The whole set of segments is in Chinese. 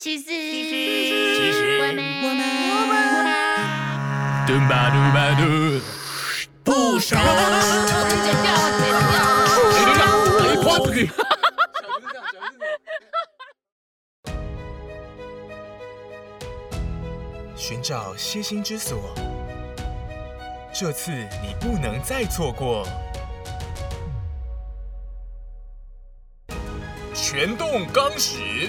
其实，其实我们，我们我们，嘟吧嘟吧嘟，不傻。剪掉，剪掉。谁都让，谁夸出去。寻找歇心之所，这次你不能再错过。全动钢石，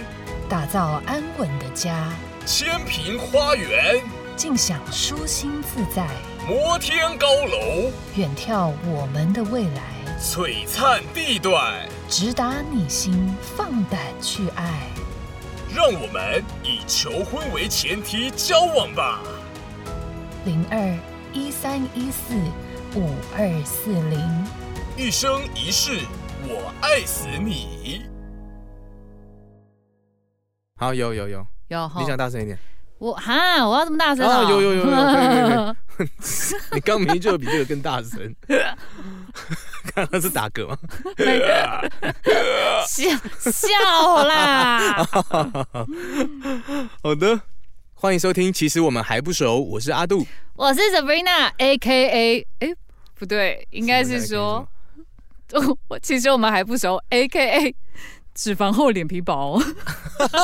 打造安稳的家，千平花园，尽享舒心自在，摩天高楼，远眺我们的未来，璀璨地段，直达你心，放胆去爱。让我们以求婚为前提交往吧。零二一三一四五二四零，一生一世，我爱死你。好，有有有，有哈你想大声一点。我哈，我要这么大声啊，啊？有有有有，可以可以可以。你刚明明就有比这个更大声。刚刚是打嗝吗？笑笑啦！好的，欢迎收听。其实我们还不熟，我是阿杜。我是 Sabrina，A K A，哎，不对，应该是说，我其实我们还不熟，A K A，脂肪厚脸皮薄。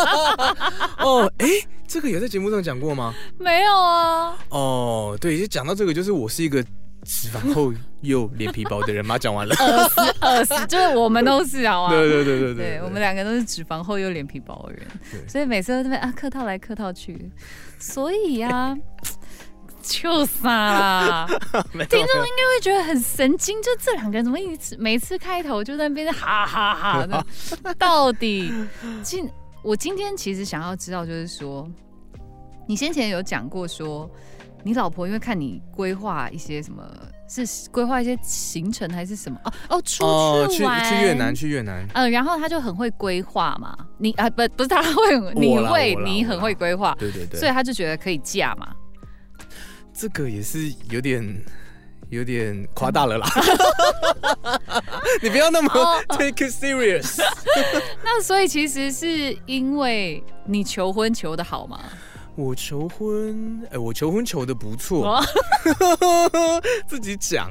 哦，哎，这个有在节目上讲过吗？没有啊，哦，对，就讲到这个，就是我是一个脂肪厚又脸皮薄的人嘛。讲完了。饿死饿死，就是我们都是好吗？对对对对对对，我们两个都是脂肪厚又脸皮薄的人，所以每次都在那边啊客套来客套去，所以呀、就傻啦。听众应该会觉得很神经，就这两个人怎么一直每次开头就在那边哈哈哈的，到底今我今天其实想要知道，就是说，你先前有讲过说，你老婆因为看你规划一些什么，是规划一些行程还是什么？哦哦，出哦，去去玩、去越南，去越南。嗯，然后他就很会规划嘛，你啊不不是他会，你啦会你很会规划，对对对，所以他就觉得可以嫁嘛。这个也是有点有点夸大了啦。你不要那么哦 take it serious。那所以其实是因为你求婚求的好吗？我求婚，哎、我求婚求的不错，哦 自己讲。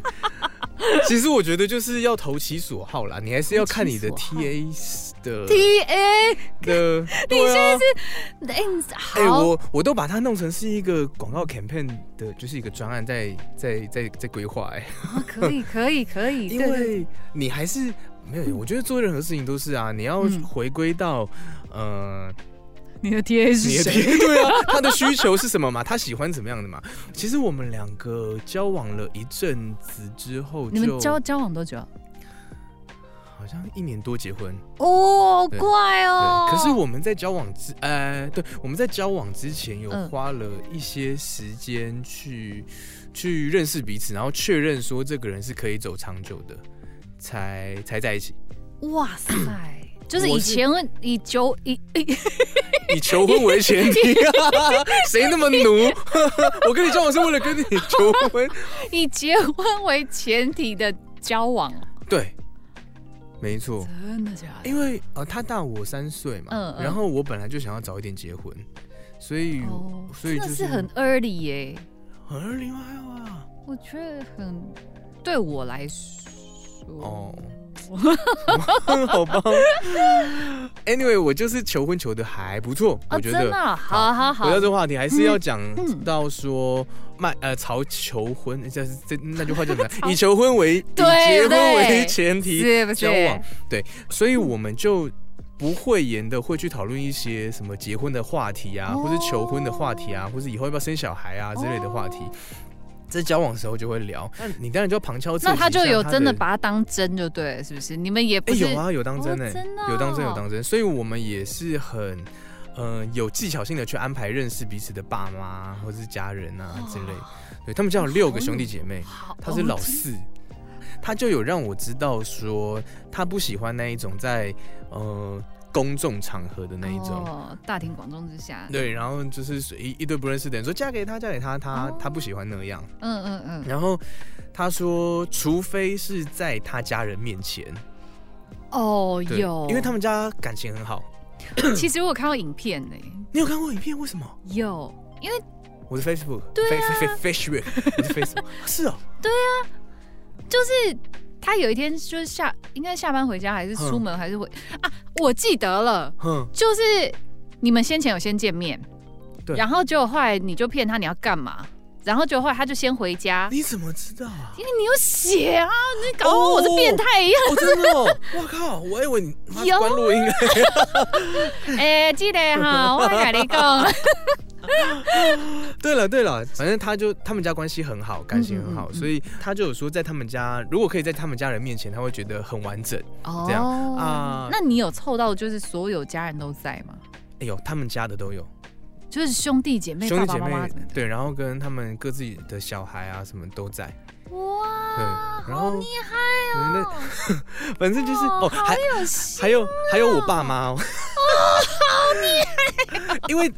其实我觉得就是要投其所好啦，你还是要看你的 TA 的 T A，的。你现在是哎我我都把它弄成是一个广告 campaign 的，就是一个专案在在在在规划哎。啊可以可以可以，因为你还是没有，我觉得做任何事情都是啊，你要嗯回归到、呃你的 T A 你的是谁？对啊，他的需求是什么嘛？他喜欢怎么样的嘛？其实我们两个交往了一阵子之后，你们交交往多久？好像一年多结婚，哦，好对快对。哦。可是我们在交往之呃，对，我们在交往之前有嗯花了一些时间去、去认识彼此，然后确认说这个人是可以走长久的，才才在一起。哇塞，就是以前以求以以 以求婚为前提，谁那么奴？我跟你交往是为了跟你求婚。以结婚为前提的交往，对，没错，真的假的？因为呃，他大我三岁嘛，嗯嗯然后我本来就想要早一点结婚，所以、哦，所以就是很 early 耶，很二零啊。我觉得很对我来说，哦，好棒。Anyway，我就是求婚求的还不错，哦，我觉得。好好好回，到这个话题，还是要讲嗯到说卖呃朝求婚，这是这那句话叫什么？以求婚为以结婚为前提交往，对，所以我们就不会言的会去讨论一些什么结婚的话题啊，哦或是求婚的话题啊，或是以后要不要生小孩啊之类的话题。在交往的时候就会聊，那你当然就要旁敲侧击那他就有真的把它当真就对，是不是？你们也哎、有啊，有当真哎、哦真的哦。有当真有当真，所以我们也是很。呃，有技巧性的去安排认识彼此的爸妈或是家人啊之类，对他们家有六个兄弟姐妹，他是老哦四，他就有让我知道说他不喜欢那一种在呃公众场合的那一种，哦，大庭广众之下，对，然后就是一一堆不认识的人说嫁给他，嫁给他，他、哦。他不喜欢那样，嗯嗯嗯，然后他说，除非是在他家人面前，哦有，因为他们家感情很好，其实我有看过影片呢、你有看过影片？为什么？有，因为我的 Facebook，对啊。Face Face Facebook，我的 Facebook 是哦，就是他有一天就是下，应该下班回家还是出门还是回啊？我记得了，哼，就是你们先前有先见面，对。然后结果后来你就骗他你要干嘛，然后结果后来他就先回家，你怎么知道啊？因为你有写啊，你搞得我是变态一样。哦，真的哦！我靠，我以为你关录音。哎、记得哈，我跟你讲，对了对了，反正他就他们家关系很好，感情很好，嗯嗯嗯所以他就有说，在他们家如果可以在他们家人面前，他会觉得很完整。哦这样啊那你有凑到就是所有家人都在吗？哎呦，他们家的都有就是兄弟姐妹、兄弟姐妹，对，然后跟他们各自的小孩啊什么都在。哇，对然后好厉害对哦！那 反正就是哦，还有还有还有我爸妈哦，好厉害 因为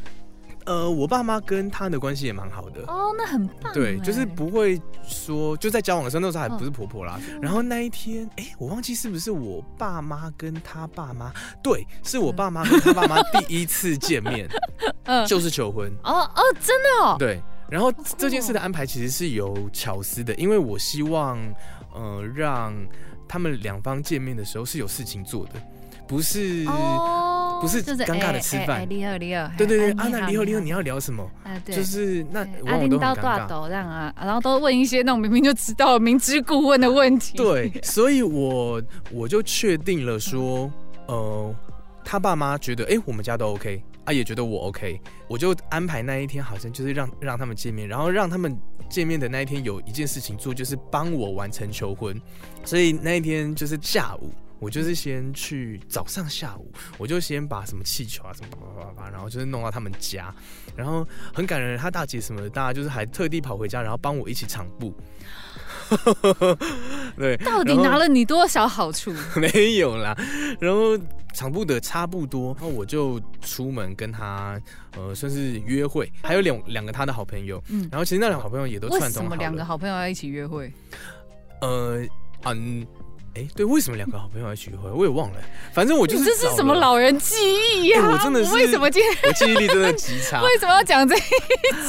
呃，我爸妈跟他的关系也蛮好的。哦，那很棒哎。对，就是不会说就在交往的时候，那时候还不是嗯婆婆啦。然后那一天，哎、我忘记是不是我爸妈跟他爸妈，对，是我爸妈跟他爸妈第一次见面，嗯就是求婚。哦哦，真的哦，对，然后这件事的安排其实是有巧思的，因为我希望，呃，让他们两方见面的时候是有事情做的，不是。哦不是尴尬的哎吃饭离合离合，对对对，啊，离合离合，好你要聊什么？啊对，就是那对往往都尴尬。斗这样啊，然后都问一些那种明明就知道明知故问的问题。对，所以我我就确定了说，呃，他爸妈觉得，哎、我们家都 OK 啊，也觉得我 OK，我就安排那一天，好像就是让让他们见面，然后让他们见面的那一天有一件事情做，就是帮我完成求婚，所以那一天就是下午。我就是先去早上下午，我就先把什么气球啊什么叭叭叭叭，然后就是弄到他们家，然后很感人，他大姐什么的，大家就是还特地跑回家，然后帮我一起场布。对，到底拿了你多少好处？没有啦，然后场布的差不多，然后我就出门跟他呃算是约会，还有两两个他的好朋友，嗯，然后其实那两个好朋友也都串通好了。什么两个好朋友要一起约会？呃嗯，哎、对，为什么两个好朋友要一起约会？我也忘了，反正我就是这是什么？老人记忆呀、哎我真的是为什么今天我记忆力真的极差，为什么要讲这一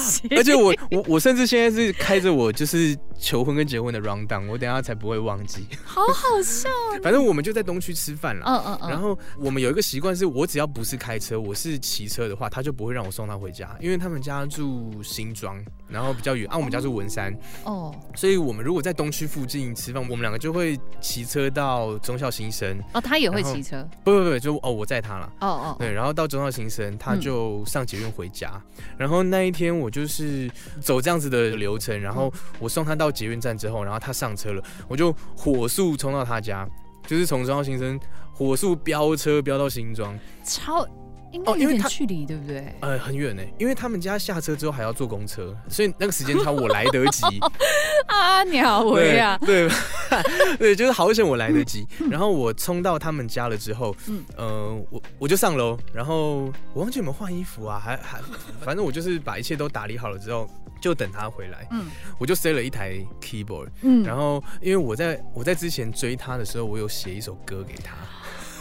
集？而且我我我甚至现在是开着我就是求婚跟结婚的 round down，我等下才不会忘记。好好笑。反正我们就在东区吃饭了。嗯嗯嗯，然后我们有一个习惯，是我只要不是开车，我是骑车的话，他就不会让我送他回家，因为他们家住新庄，然后比较远，啊，我们家住文山，哦所以我们如果在东区附近吃饭，我们两个就会骑车到中校新生，哦，他也会骑车。不不不，就哦我载他了。哦哦，对，然后到中校新生，他嗯就上捷运回家。然后那一天我就是走这样子的流程，然后我送他到捷运站之后，然后他上车了，我就火速冲到他家，就是从中校新生火速飙车飙到新庄，超应该有哦因为他点距离，对不对？呃，很远呢，因为他们家下车之后还要坐公车，所以那个时间差我来得及。啊，鸟维啊，对对 对，就是好险我来得及。然后我冲到他们家了之后，嗯呃，我我就上楼，然后我忘记有没有换衣服啊，还还，反正我就是把一切都打理好了之后，就等他回来，嗯我就塞了一台 keyboard，嗯，然后因为我在我在之前追他的时候，我有写一首歌给他，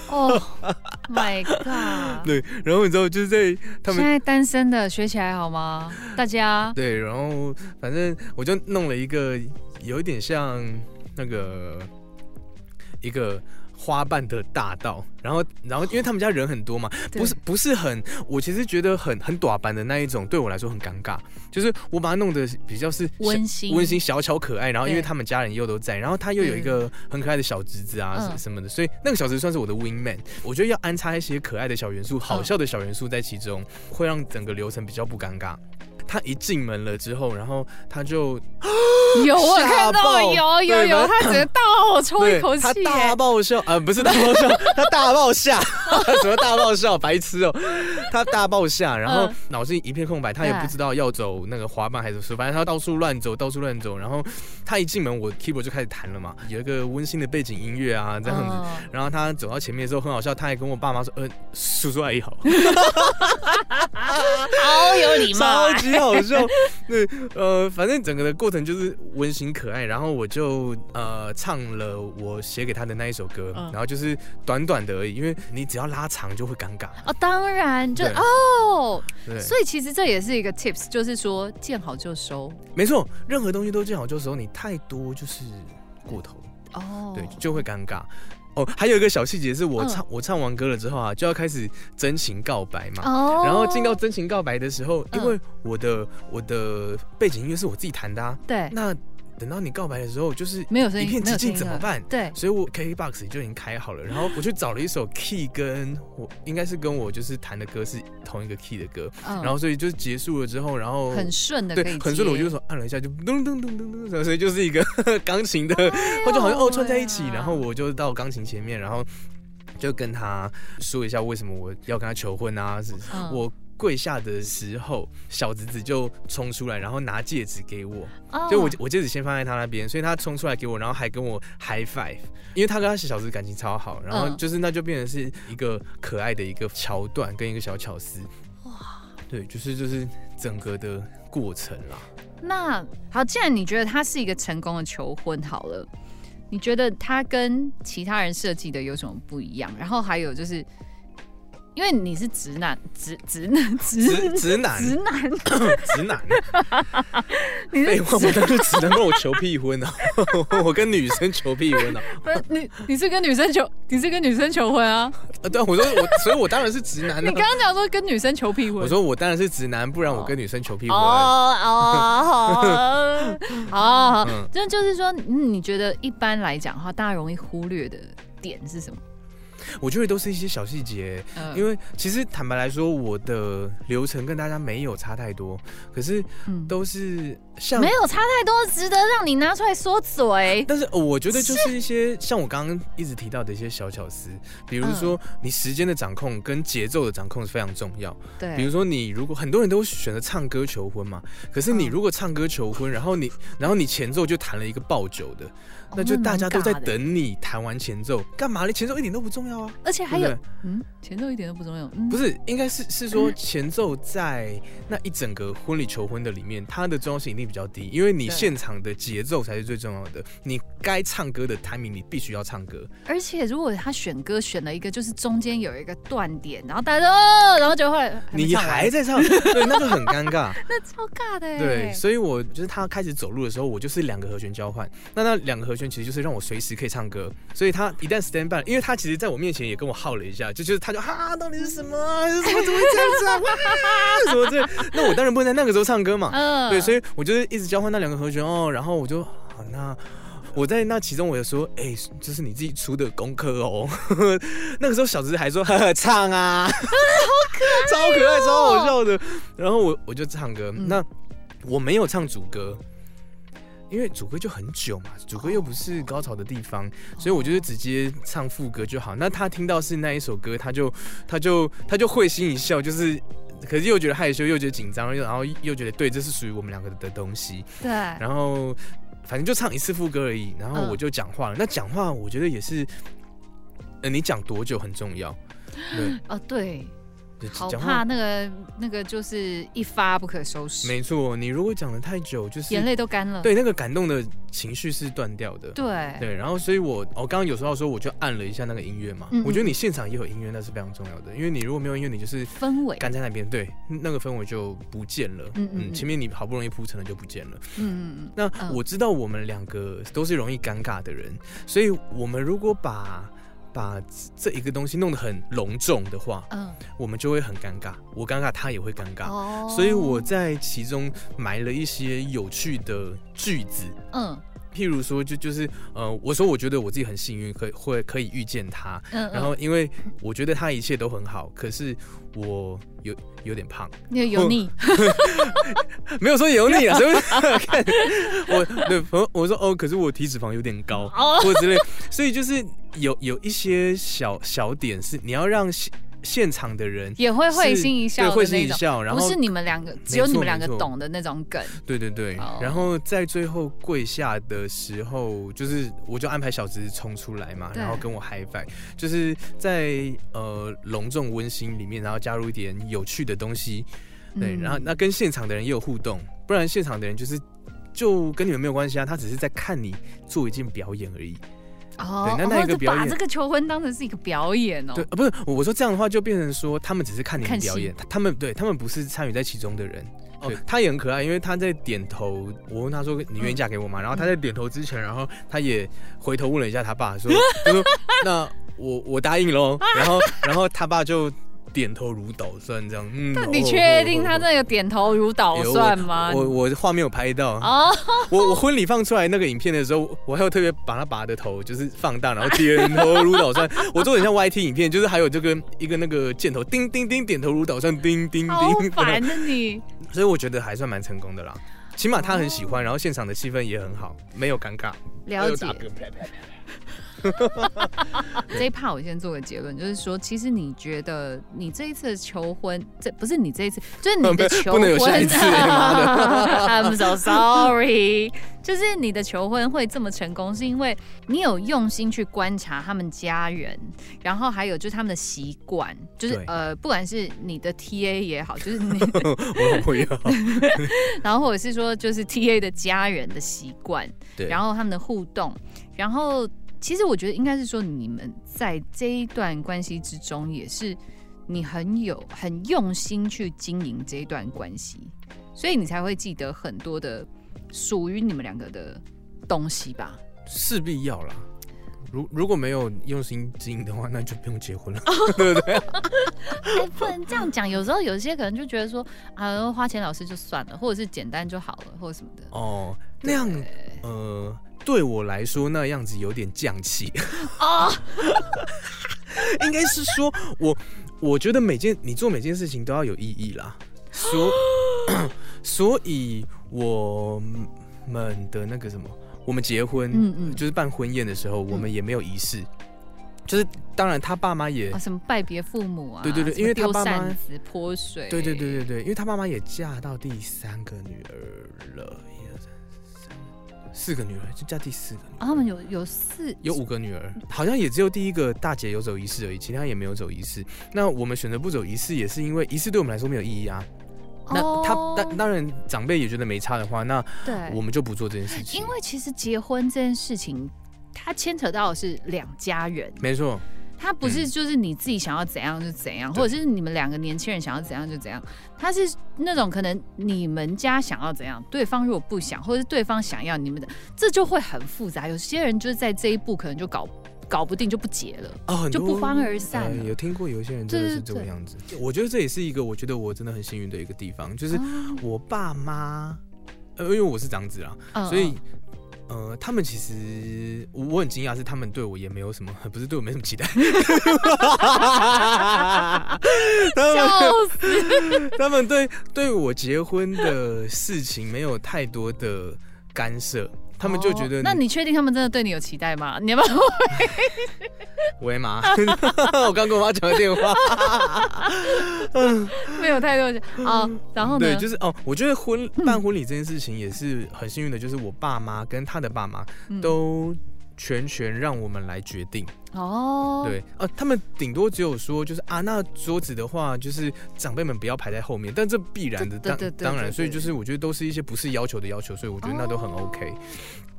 哦，My God，对，然后你知道就是在他们。现在单身的学起来好吗？大家对，然后反正我就弄了一个有一点像那个一个花瓣的大道，然后然后因为他们家人很多嘛，不是不是很，我其实觉得很很短板的那一种，对我来说很尴尬，就是我把它弄得比较是温馨。温馨小巧可爱，然后因为他们家人又都在，然后他又有一个很可爱的小侄子啊嗯。什什么的，所以那个小侄子算是我的 wing man，我觉得要安插一些可爱的小元素、好笑的小元素在其中，会让整个流程比较不尴尬。他一进门了之后，然后他就 有我看到有有有，他只能倒抽一口气他大，爆笑，呃，不是大爆笑，他大爆下，什么大爆笑，白痴哦、他大爆下，然后嗯脑子一片空白，他也不知道要走那个滑板还是什么，反正他到处乱走，到处乱走，然后他一进门，我 keyboard 就开始弹了嘛，有一个温馨的背景音乐啊，这样子。嗯然后他走到前面的时候很好笑，他还跟我爸妈说：“呃，叔叔阿姨好。好有礼礼貌超啊。级好笑。对，呃，反正整个的过程就是温馨可爱，然后我就呃唱了我写给他的那一首歌，嗯然后就是短短的而已，因为你只要拉长就会尴尬。哦，当然就对哦，对，所以其实这也是一个 tips，就是说见好就收没错，任何东西都见好就收，你太多就是过头。哦。对，就会尴尬。哦，还有一个小细节是我嗯。唱、我唱完歌了之后啊，就要开始真情告白嘛。哦，然后进到真情告白的时候，因嗯。为我的我的背景音乐是我自己弹的啊，对。那等到你告白的时候，就是没有声音，一片寂静怎么办？对，所以我 KKBOX 就已经开好了，然后我去找了一首 key 跟我应该是跟我就是弹的歌是同一个 key 的歌，嗯。然后所以就结束了之后，然后很顺的对，很顺的，我接就说按了一下，就噔噔噔噔噔，所以就是一个 钢琴的，哎或者好像哦串在一起，然后我就到钢琴前面，然后就跟他说一下为什么我要跟他求婚啊，是嗯。我。跪下的时候，小侄子就冲出来，然后拿戒指给我。哦就我我戒指先放在他那边，所以他冲出来给我，然后还跟我 high five，因为他跟他小侄子感情超好，然后嗯就是那就变成是一个可爱的一个桥段跟一个小巧思。哇，对，就是就是整个的过程啦。那好，既然你觉得他是一个成功的求婚，好了，你觉得他跟其他人设计的有什么不一样？然后还有就是，因为你是直男，直直男，直直直男，直男，直男，你是废话，我当时只能跟我求屁婚啊！我跟女生求屁婚啊！不是你？你是跟女生求，你是跟女生求婚啊？啊，对啊，我说我，所以我当然是直男你啊！刚刚讲说跟女生求屁婚，我说我当然是直男，不然我跟女生求屁婚。哦哦，好好，嗯这就是说，嗯你觉得一般来讲的话，大家容易忽略的点是什么？我觉得都是一些小细节，嗯。因为其实坦白来说，我的流程跟大家没有差太多，可是嗯。都是像没有差太多，值得让你拿出来说嘴。但是、呃我觉得就是一些像我刚刚一直提到的一些小巧思，比如说嗯。你时间的掌控跟节奏的掌控是非常重要。对，比如说你如果很多人都选择唱歌求婚嘛，可是你嗯。如果唱歌求婚，然后你然后你前奏就弹了一个爆酒的，那就大家都在，哦等你弹完前奏，干嘛？呢？前奏一点都不重要啊。而且还有，嗯，前奏一点都不重要，嗯，不是，应该是是说前奏在那一整个婚礼求婚的里面，它的重要性一定比较低，因为你现场的节奏才是最重要的。你该唱歌的 timing 你必须要唱歌，而且如果他选歌选了一个，就是中间有一个断点，然后大家都哦，然后就会你还在唱，对，那就很尴尬。那超尬的哎，对，所以我就是他开始走路的时候，我就是两个和弦交换。那那两个和弦其实就是让我随时可以唱歌。所以他一旦 stand by，因为他其实在我面前也跟我耗了一下，就就是他就哈，到底是什么啊？怎么怎么会这样子啊？哇什么这？那我当然不能在那个时候唱歌嘛。嗯对，所以我就是一直交换那两个和弦哦，然后我就好那。我在那其中，我就说，哎、这是你自己出的功课哦。那个时候小侄还说，呵呵，唱啊，超可爱，超好笑的。然后我我就唱歌，嗯那我没有唱主歌，因为主歌就很久嘛，主歌又不是高潮的地方，所以我就是直接唱副歌就好。那他听到是那一首歌，他就他就他就会心一笑，就是。可是又觉得害羞，又觉得紧张，又然后又觉得对，这是属于我们两个的东西。对，然后反正就唱一次副歌而已，然后嗯我就讲话了。那讲话我觉得也是，呃，你讲多久很重要。对，哦对，就好怕那个那个就是一发不可收拾，没错。你如果讲的太久，就是眼泪都干了，对那个感动的情绪是断掉的。对对，然后所以我我刚刚有说到说，我就按了一下那个音乐嘛。嗯嗯我觉得你现场也有音乐，那是非常重要的，因为你如果没有音乐，你就是氛围，干在那边，对，那个氛围就不见了。嗯嗯前面你好不容易铺成了就不见了。嗯嗯嗯那嗯我知道我们两个都是容易尴尬的人，所以我们如果把把这一个东西弄得很隆重的话，嗯。我们就会很尴尬。我尴尬，他也会尴尬。哦。所以我在其中埋了一些有趣的句子，嗯。譬如说，就就是呃，我说我觉得我自己很幸运，可以会可以遇见他，嗯，然后因为我觉得他一切都很好，可是我有有点胖，那个油腻，没有说油腻啊，所以看我对我我说哦，可是我体脂肪有点高，哦。或者之类，所以就是有有一些小小点是你要让现现场的人也会会心一笑对会心一笑，然后不是你们两个，只有你们两个懂的那种梗，对对对，哦。然后在最后跪下的时候，就是我就安排小侄子冲出来嘛，然后跟我嗨翻，就是在呃隆重温馨里面，然后加入一点有趣的东西。对，嗯然后那跟现场的人也有互动，不然现场的人就是就跟你们没有关系啊，他只是在看你做一件表演而已。哦，对那那一个表演把这个求婚当成是一个表演哦。对，啊、不是我我说这样的话，就变成说他们只是看你们表演，他他们对他们不是参与在其中的人。哦他也很可爱，因为他在点头，我问他说你愿意嫁给我吗？然后他在点头之前，然后他也回头问了一下他爸，说，就说那我我答应喽。然后然后他爸就点头如捣蒜，这样。嗯，你哦确定他？哦这个点头如捣有蒜吗？我我画面有拍到，哦，我我婚礼放出来那个影片的时候，我还有特别把他拔的头就是放大，然后点头如捣蒜。我做的很像 YT 影片，就是还有这个一个那个箭头，叮叮叮，点头如捣蒜，叮叮叮好叮。烦的你。所以我觉得还算蛮成功的啦，起码他很喜欢，然后现场的气氛也很好，没有尴尬。了解 这一 part 我先做个结论，就是说，其实你觉得你这一次求婚，这不是你这一次，就是你的 求婚，不能有下一次 I'm so sorry，就是你的求婚会这么成功，是因为你有用心去观察他们家人，然后还有就是他们的习惯，就是呃，不管是你的 TA 也好，就是你，我老婆也好，然后或者是说就是 TA 的家人的习惯，对，然后他们的互动，然后其实我觉得应该是说你们在这一段关系之中，也是你很有很用心去经营这一段关系，所以你才会记得很多的属于你们两个的东西吧。势必要啦。如如果没有用心经营的话，那就不用 结婚了。哎，不能这样讲，有时候有些可能就觉得说啊，花钱老师就算了，或者是简单就好了，或者什么的。哦，那样呃，对我来说那样子有点降气。哦，应该是说我我觉得每件你做每件事情都要有意义啦，所 所以我们的那个什么，我们结婚，嗯嗯。就是办婚宴的时候，我们也没有仪式，就是当然他爸妈也啊，什么拜别父母啊，对对对因为他爸妈泼水，对对对对对，因为他爸妈也嫁到第三个女儿了，一二三四四个女儿，就嫁第四个女儿。啊，他们有有四有五个女儿，好像也只有第一个大姐有走仪式而已，其他也没有走仪式。那我们选择不走仪式，也是因为仪式对我们来说没有意义啊。那他哦当当然长辈也觉得没差的话，那对我们就不做这件事情。因为其实结婚这件事情，它牵扯到的是两家人，没错，它不是嗯就是你自己想要怎样就怎样，对或者是你们两个年轻人想要怎样就怎样，他是那种可能你们家想要怎样，对方如果不想，或者是对方想要你们的，这就会很复杂。有些人就是在这一步可能就搞搞不定就不结了。哦，就不欢而散呃有听过有些人真的是这个样子。我觉得这也是一个我觉得我真的很幸运的一个地方，就是哦我爸妈，呃，因为我是长子啦，嗯所以嗯。呃，他们其实我我很惊讶，是他们对我也没有什么，不是对我没什么期待！他们 对对我结婚的事情没有太多的干涉，他们就觉得哦那你确定他们真的对你有期待吗？你要不要？喂妈，我刚跟我妈讲个电话，没有太多啊、然后呢？对，就是哦，我觉得婚嗯办婚礼这件事情也是很幸运的，就是我爸妈跟他的爸妈嗯都全权让我们来决定。哦，对，呃，他们顶多只有说，就是啊，那桌子的话，就是长辈们不要排在后面，但这必然的，当当然，所以就是我觉得都是一些不是要求的要求，所以我觉得那都很 OK。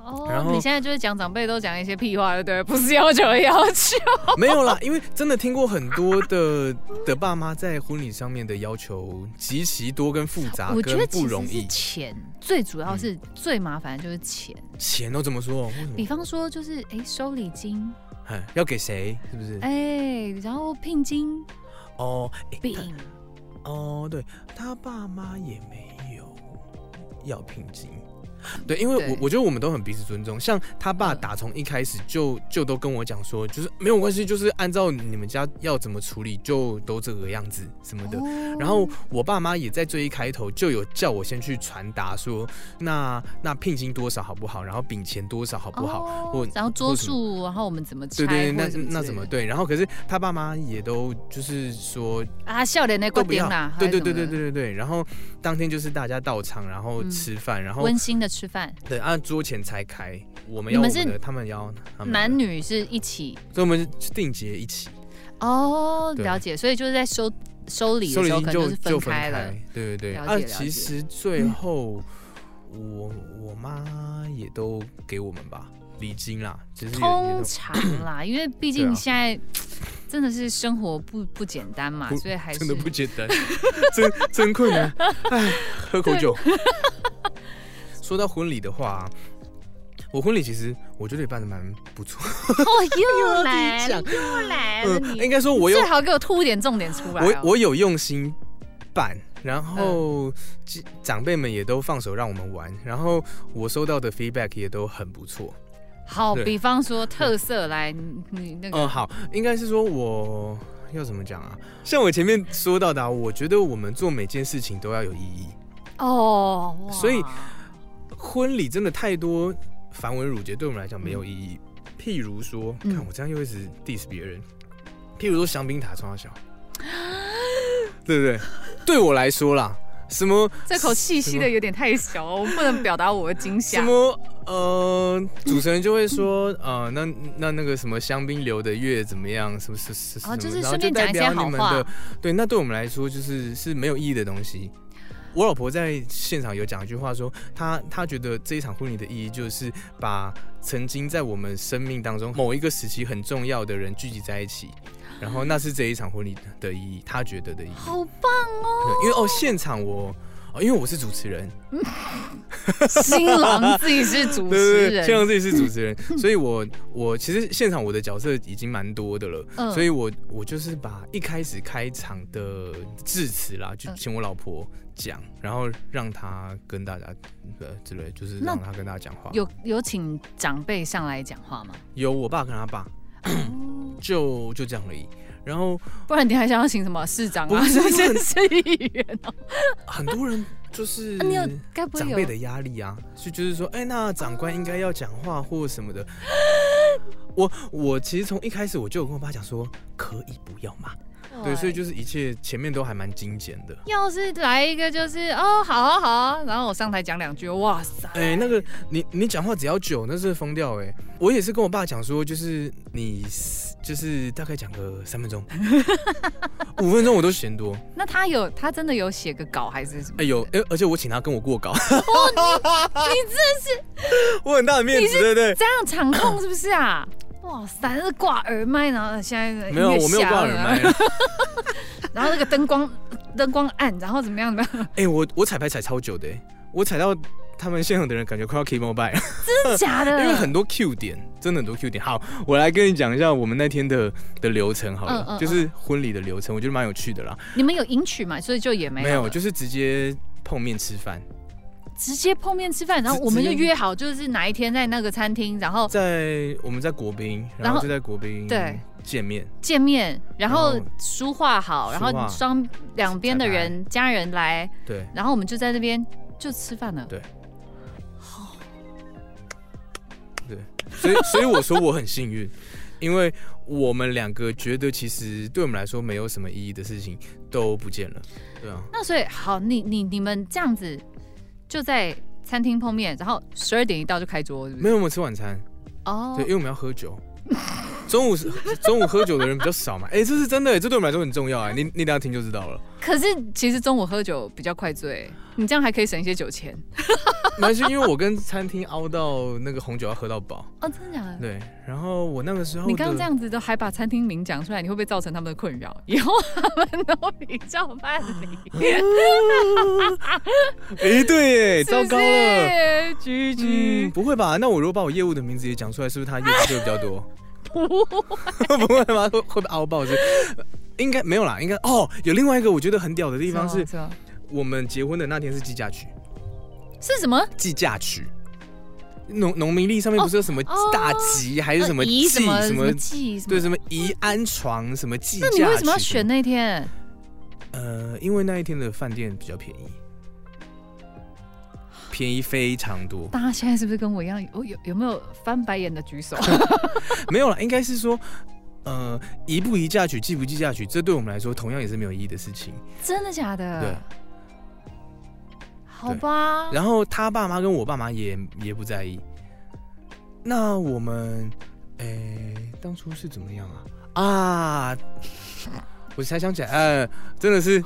哦，然后你现在就是讲长辈都讲一些屁话，对不对？不是要求要求。没有啦，因为真的听过很多的的爸妈在婚礼上面的要求极其多跟复杂，我觉得不容易。钱，最主要是最麻烦的就是钱。钱都怎么说？比方说，就是哎收礼金，哎，要给谁？是不是？哎，然后聘金哦，哎饼，哦，对他爸妈也没有要聘金。对，因为我我觉得我们都很彼此尊重，像他爸嗯打从一开始就就都跟我讲说，就是没有关系，就是按照你们家要怎么处理就都这个样子什么的。哦然后我爸妈也在最一开头就有叫我先去传达说，那那聘金多少好不好，然后饼钱多少好不好，哦或然后桌数，然后我们怎么拆，对对，那那怎么对？然后可是他爸妈也都就是说啊？笑脸那都不要对对对对对对对。然后当天就是大家到场，然后嗯吃饭，然后温馨的吃饭，对按桌前才开，我们要我你们是他们要男，女是一起所以我们是定结一起。哦，了解，所以就是在收收礼的时候，可能就是分分开了。开，对对对。啊，了解了解其实最后我我妈也都给我们吧礼金啦，通常啦，因为毕竟现在真的是生活不不简单嘛，所以还是真的不简单，真真困难。哎，喝口酒。说到婚礼的话，我婚礼其实我觉得也办的蛮不错。哦，又来 又来了，嗯，你应该说我有最好给我突一点重点出来哦。我我有用心办，然后其长辈们也都放手让我们玩，然后我收到的 feedback 也都很不错。好，比方说特色来，你你那嗯，个好，应该是说我要怎么讲啊？像我前面说到的、啊，我觉得我们做每件事情都要有意义。哦，所以婚礼真的太多繁文缛节，对我们来讲没有意义。譬如说，嗯看我这样又一直 diss 别人。譬如说香槟塔冲小，对不对？对我来说啦，什么这口气吸的有点太小，我不能表达我的惊吓。什么呃，主持人就会说呃，那那那个什么香槟流的越怎么样？什么是是什么？哦就是然后顺便讲一些代表你好话们的对，那对我们来说就是是没有意义的东西。我老婆在现场有讲一句话说，她她觉得这一场婚礼的意义就是把曾经在我们生命当中某一个时期很重要的人聚集在一起，然后那是这一场婚礼的意义，她觉得的意义。好棒哦！对，因为哦，现场我哦，因为我是主持人，新郎自己是主持人，新郎自己是主持人，所以我我其实现场我的角色已经蛮多的了，嗯所以我我就是把一开始开场的致辞啦，就嗯请我老婆讲，然后让他跟大家呃之类，就是那让他跟大家讲话。有有请长辈上来讲话吗？有我爸跟他爸，就就这样而已。然后不然你还想要请什么市长啊？不是这些市议员哦？很多人就是啊你有该不会有长辈的压力啊，就就是说，哎、那长官应该要讲话或什么的。我我其实从一开始我就有跟我爸讲说，可以不要嘛。对，所以就是一切前面都还蛮精简的。要是来一个就是哦，好啊好啊，然后我上台讲两句，哇塞，哎、那个你你讲话只要久，那是疯掉哎、我也是跟我爸讲说，就是你就是大概讲个三分钟，五分钟我都嫌多。那他有他真的有写个稿还是什么？哎、有哎、而且我请他跟我过稿，哦你真是 我很大的面子，对不对？这样场控是不是啊？哇塞，是挂耳麦，然后现在没有，我没有挂耳麦。然后那个灯光灯光暗，然后怎么样的？哎、我我彩排彩超久的、欸，我踩到他们现场的人感觉快要 key mobile，了真的假的？因为很多 Q 点，真的很多 Q 点。好，我来跟你讲一下我们那天的的流程好了，嗯嗯就是婚礼的流程，我觉得蛮有趣的啦。你们有迎娶嘛？所以就也没有没有，就是直接碰面吃饭，直接碰面吃饭，然后我们就约好，就是哪一天在那个餐厅，然后在我们在国宾，然后就在国宾对。见面，见面，然后书画好，然后双两边的人家人来，对。然后我们就在那边就吃饭了。对。对，所以所以我说我很幸运，因为我们两个觉得其实对我们来说没有什么意义的事情都不见了，对啊。那所以好，你你你们这样子就在餐厅碰面，然后十二点一到就开桌，是不是？没有，我们吃晚餐，哦对，因为我们要喝酒。中午是 中午喝酒的人比较少嘛，哎、这是真的，这对我们来说很重要哎，你你等一下听就知道了。可是其实中午喝酒比较快醉，你这样还可以省一些酒钱 没关系，因为我跟餐厅凹到那个红酒要喝到饱，哦，真的假的？对。然后我那个时候，你刚刚这，样子都还把餐厅名讲出来，你会不会造成他们的困扰？以后他们都比较办理，哎、对耶，糟糕了。不会吧？那我如果把我业务的名字也讲出来，是不是他业绩就会比较多？不 不会吗？会会被凹爆是？应该没有啦，应该哦。有另外一个我觉得很屌的地方是，我们结婚的那天是计价曲，是什么？计价曲。农农民历上面不是有什么哦大吉还是什么呃宜祭什么什？对什么宜安床什么计价那？你为什么要选？那天？呃，因为那一天的饭店比较便宜，便宜非常多。大家现在是不是跟我一样？有有有没有翻白眼的举手？没有了，应该是说，呃，宜不宜嫁娶，计不计嫁娶，这对我们来说同样也是没有意义的事情。真的假的？对，好吧。然后他爸妈跟我爸妈也也不在意。那我们，诶、当初是怎么样啊？啊，我才想起来，呃，真的是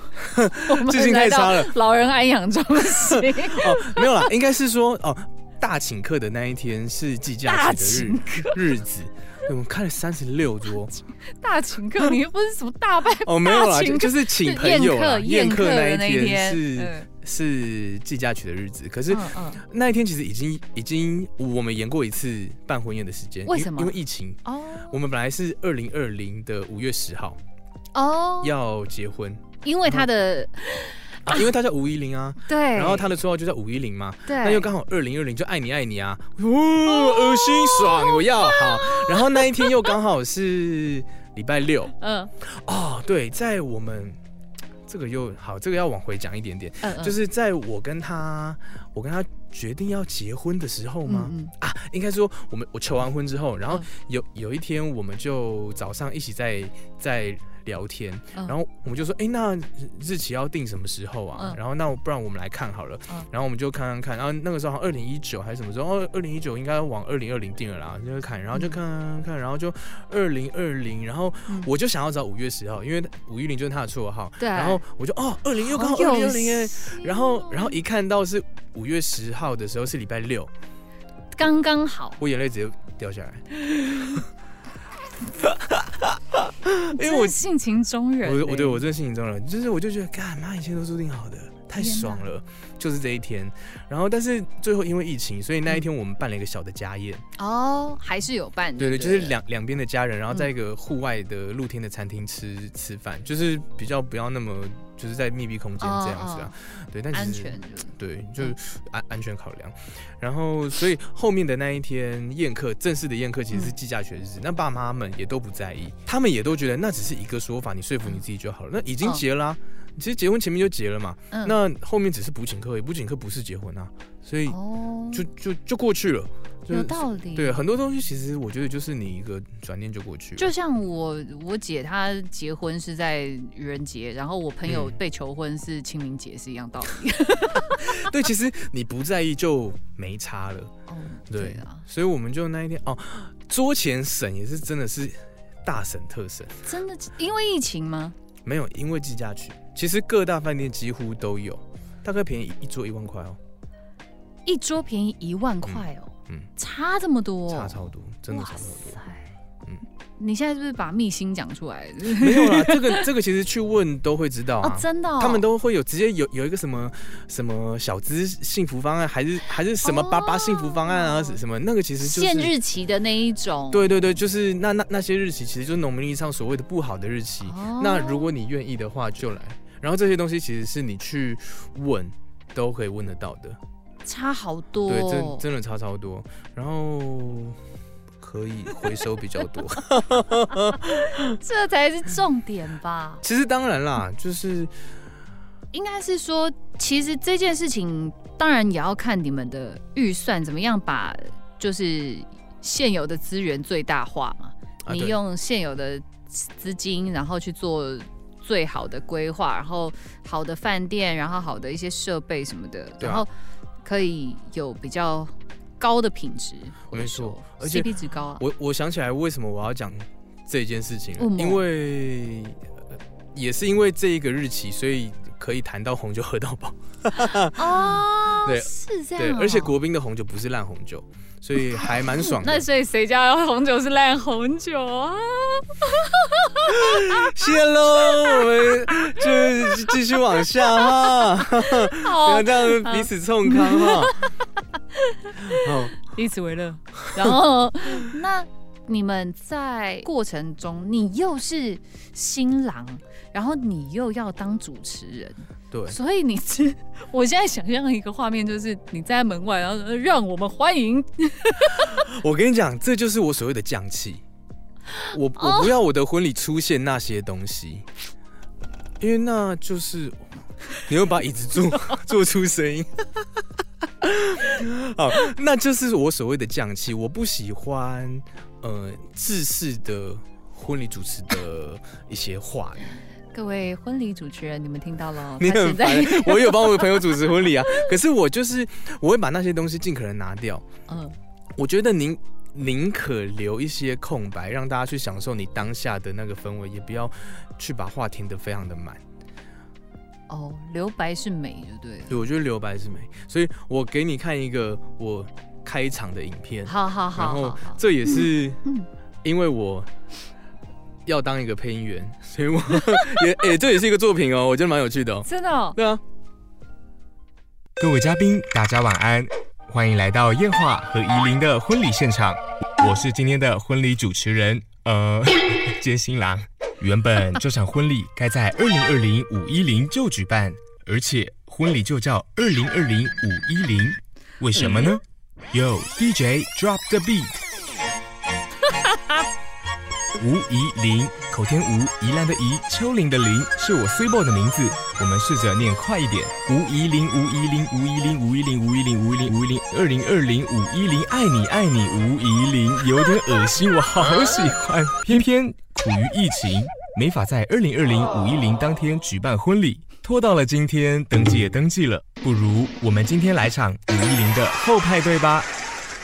记性太差了。老人安养中心，哦，没有啦，应该是说哦，大请客的那一天是计大价取请的日日子，我们开了三十六桌，大请客，你又不是什么大拜 哦，没有啦，就就是请朋友啦，宴客那一天天。是嗯。是计价取的日子，可是嗯嗯。那一天其实已经已经我们延过一次办婚宴的时间，为什么？因为疫情，哦。我们本来是二零二零的五月十号哦，要结婚。因为他的啊，因为他叫吴依林啊，对，然后他的绰号就叫吴依林嘛，对，那又刚好二零二零就爱你爱你啊，哦，恶心爽，我要好。然后那一天又刚好是礼拜六。嗯。哦，对，在我们这个又好，这个要往回讲一点点，嗯嗯。就是在我跟他，我跟他决定要结婚的时候吗？嗯。啊，应该说我们我求完婚之后，然后嗯。有有一天我们就早上一起在在聊天，嗯。然后我们就说，哎、那日期要定什么时候啊？嗯。然后那不然我们来看好了，嗯。然后我们就看看看，然后那个时候好像二零一九还是什么时候？哦，二零一九应该往二零二零定了啦，就看，然后就看看看，然后就二零二零，然后嗯。我就想要找五月十号，因为五一零就是他的绰号，对。然后我就哦，二零又刚好二零二零哎，然后哦然后一看到是五月十号的时候是礼拜六，刚刚好，我眼泪直接掉下来，因为我性情中人欸，我我对我真的性情中人，就是我就觉得，干妈一切都注定好的，太爽了，就是这一天。然后，但是最后因为疫情，所以那一天我们办了一个小的家宴，哦，还是有办，对对，就是两两边的家人，然后嗯。在一个户外的露天的餐厅吃吃饭，就是比较不要那么就是在密闭空间这样子啊，对，但是对，就是安安全考量。然后，所以后面的那一天宴客，正式的宴客其实是计价学日子，那爸妈们也都不在意，他们也都觉得那只是一个说法，你说服你自己就好了。那已经嗯结了、啊，其实结婚前面就结了嘛，嗯那后面只是补请客而已，补请客不是结婚啊，所以哦，就就就过去了。就有道理，对，很多东西其实我觉得就是你一个转念就过去了。就像我我姐她结婚是在愚人节，然后我朋友嗯被求婚是清明节，是一样道理。对，其实你不在意就没差了。哦，对啊，所以我们就那一天哦，桌前省也是真的是大省特省。真的因为疫情吗？没有，因为计价区，其实各大饭店几乎都有，大概便宜一桌一万块哦，一桌便宜一万块哦，嗯，差这么多，差超多，真的哇差超多。塞嗯你现在是不是把秘辛讲出来？没有啦，这个这个其实去问都会知道哦啊，，真的哦，他们都会有直接有有一个什么什么小资幸福方案，还是还是什么爸爸幸福方案啊，哦什么那个其实就是限日期的那一种。对对对，就是那那那些日期，其实就是农民历上所谓的不好的日期。哦那如果你愿意的话，就来。然后这些东西其实是你去问都可以问得到的，差好多、对，真哦。真的差超多。然后可以回收比较多。这才是重点吧？其实当然啦，就是应该是说，其实这件事情当然也要看你们的预算怎么样把就是现有的资源最大化嘛。啊你用现有的资金，然后去做最好的规划，然后好的饭店，然后好的一些设备什么的，啊然后可以有比较高的品质。没错而且 CP 值高啊。我我想起来为什么我要讲这件事情因为、呃也是因为这一个日期，所以可以谈到红酒喝到饱。哦，对是这样、对，哦。而且国宾的红酒不是烂红酒，所以还蛮爽的 那。所以谁家的红酒是烂红酒啊？谢喽，我们就继续往下哈，不好要，这样彼此冲康哈。哦，以此为乐。然后，那你们在过程中，你又是新郎，然后你又要当主持人，对，所以你是，我现在想象一个画面，就是你在门外，然后呃让我们欢迎。我跟你讲，这就是我所谓的匠气。我我不要我的婚礼出现那些东西，因为那就是你会把椅子坐 做出声音。好，那就是我所谓的匠气。我不喜欢呃制式的婚礼主持的一些话语。各位婚礼主持人，你们听到了哦？你很在烦，我有帮我的朋友主持婚礼啊，可是我就是我会把那些东西尽可能拿掉。嗯我觉得您宁可留一些空白，让大家去享受你当下的那个氛围，也不要去把话填得非常的满。哦，留白是美，就对了。对，我觉得留白是美，所以我给你看一个我开场的影片，好好好然后这也是嗯因为我要当一个配音员，所以我 也诶、这也是一个作品哦，我觉得蛮有趣的哦。真的哦，对啊，各位嘉宾，大家晚安，欢迎来到燕华和怡琳的婚礼现场。我是今天的婚礼主持人，呃，接新郎。原本这场婚礼该在二零二零五一零就举办，而且婚礼就叫二零二零五一零，为什么呢？Yo DJ drop the beat。吴怡玲，口天吴，宜兰的宜，丘陵的陵，是我 s u b o 的名字。我们试着念快一点。吴怡玲，吴怡玲，吴怡玲，吴怡玲，吴怡玲，吴怡玲，吴怡玲，二零二零五一零，爱你爱你，吴怡玲，有点恶心，我好喜欢。偏偏苦于疫情，没法在二零二零五一零当天举办婚礼，拖到了今天，登记也登记了，不如我们今天来场五一零的后派对吧。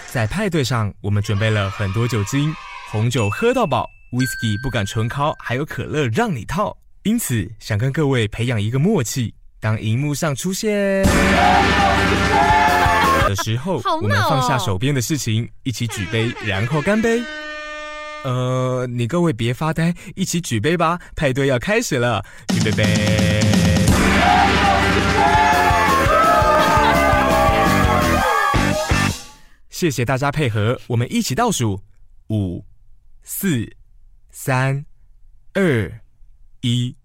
在派对上，我们准备了很多酒精，红酒喝到饱，whisky 不敢纯靠，还有可乐让你套。因此，想跟各位培养一个默契，当荧幕上出现的时候，我们放下手边的事情，一起举杯，然后干杯。呃，你各位别发呆，一起举杯吧，派对要开始了，举杯杯。谢谢大家配合，我们一起倒数：五、四、三、二、一。